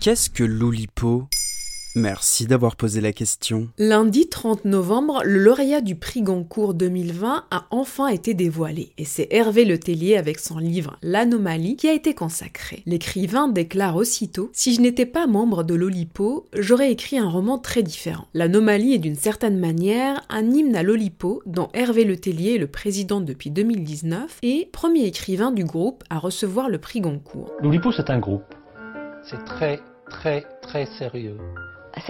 Qu'est-ce que l'Oulipo? Merci d'avoir posé la question. Lundi 30 novembre, le lauréat du prix Goncourt 2020 a enfin été dévoilé. Et c'est Hervé Letellier avec son livre L'Anomalie qui a été consacré. L'écrivain déclare aussitôt Si je n'étais pas membre de l'Olipo, j'aurais écrit un roman très différent. L'Anomalie est d'une certaine manière un hymne à l'Olipo dont Hervé Letellier est le président depuis 2019 et premier écrivain du groupe à recevoir le prix Goncourt. L'Olipo, c'est un groupe. C'est très, très, très sérieux.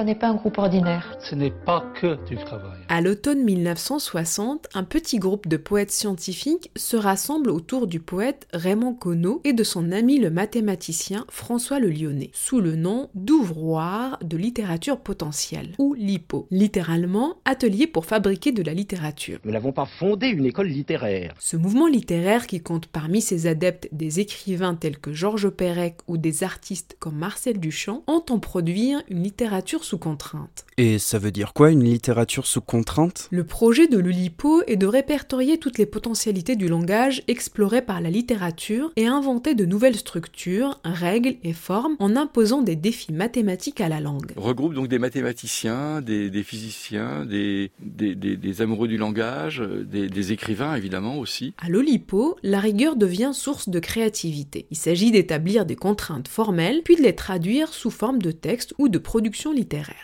Ce n'est pas un groupe ordinaire. Ce n'est pas que du travail. À l'automne 1960, un petit groupe de poètes scientifiques se rassemble autour du poète Raymond Queneau et de son ami le mathématicien François Le Lyonnais, sous le nom d'ouvroir de littérature potentielle, ou LIPO, littéralement atelier pour fabriquer de la littérature. Nous n'avons pas fondé une école littéraire. Ce mouvement littéraire qui compte parmi ses adeptes des écrivains tels que Georges Perec ou des artistes comme Marcel Duchamp entend produire une littérature sous contrainte. Et ça veut dire quoi une littérature sous contrainte? Le projet de l'Ulipo est de répertorier toutes les potentialités du langage explorées par la littérature et inventer de nouvelles structures, règles et formes en imposant des défis mathématiques à la langue. Regroupe donc des mathématiciens, des, physiciens, des, des, amoureux du langage, des, écrivains évidemment aussi. À l'Olipo, la rigueur devient source de créativité. Il s'agit d'établir des contraintes formelles puis de les traduire sous forme de textes ou de productions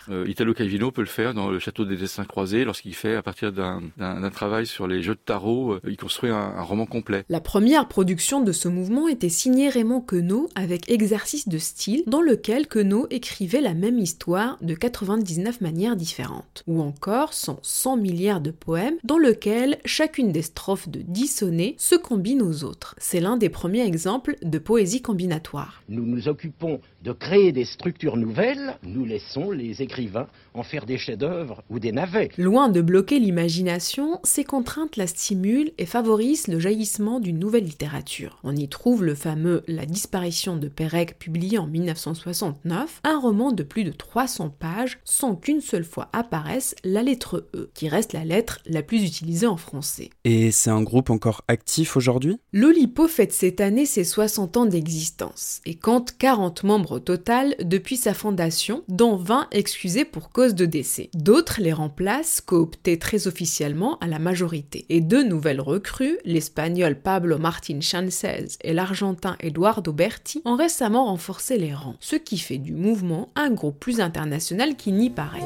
Euh, Italo Calvino peut le faire dans le Château des Dessins Croisés lorsqu'il fait, à partir d'un travail sur les jeux de tarot, euh, il construit un, roman complet. La première production de ce mouvement était signée Raymond Queneau avec Exercice de style, dans lequel Queneau écrivait la même histoire de 99 manières différentes. Ou encore son 100 milliards de poèmes, dans lequel chacune des strophes de 10 sonnets se combine aux autres. C'est l'un des premiers exemples de poésie combinatoire. Nous nous occupons de créer des structures nouvelles, nous laissons les écrivains en faire des chefs-d'œuvre ou des navets. Loin de bloquer l'imagination, ces contraintes la stimulent et favorisent le jaillissement d'une nouvelle littérature. On y trouve le fameux La disparition de Pérec publié en 1969, un roman de plus de 300 pages sans qu'une seule fois apparaisse la lettre E, qui reste la lettre la plus utilisée en français. Et c'est un groupe encore actif aujourd'hui? L'Olipo fête cette année ses 60 ans d'existence et compte 40 membres au total depuis sa fondation, dont 20 excusés pour cause de décès. D'autres les remplacent, cooptés très officiellement à la majorité. Et deux nouvelles recrues, l'espagnol Pablo Martín Chancez et l'argentin Eduardo Berti, ont récemment renforcé les rangs, ce qui fait du mouvement un groupe plus international qu'il n'y paraît.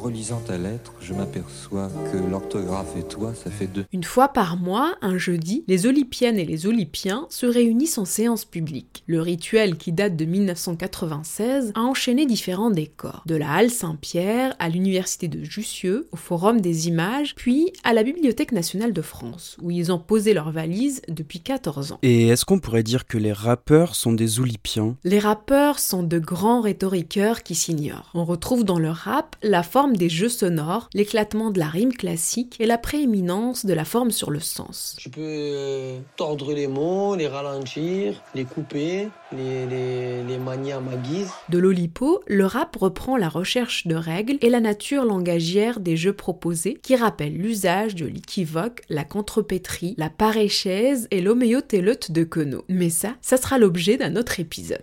En relisant ta lettre, je m'aperçois que l'orthographe et toi, ça fait deux. Une fois par mois, un jeudi, les Olympiennes et les Olympiens se réunissent en séance publique. Le rituel, qui date de 1996, a enchaîné différents décors. De la Halle Saint-Pierre à l'Université de Jussieu, au Forum des images, puis à la Bibliothèque nationale de France, où ils ont posé leurs valises depuis 14 ans. Et est-ce qu'on pourrait dire que les rappeurs sont des Olympiens? Les rappeurs sont de grands rhétoriqueurs qui s'ignorent. On retrouve dans le rap la forme des jeux sonores, l'éclatement de la rime classique et la prééminence de la forme sur le sens. Je peux euh, tordre les mots, les ralentir, les couper, les, les, les manier à ma guise. De l'Olipo, le rap reprend la recherche de règles et la nature langagière des jeux proposés qui rappellent l'usage de l'équivoque, la contrepétrie, la paréchaise et l'homéotéleute de Queneau. Mais ça, ça sera l'objet d'un autre épisode.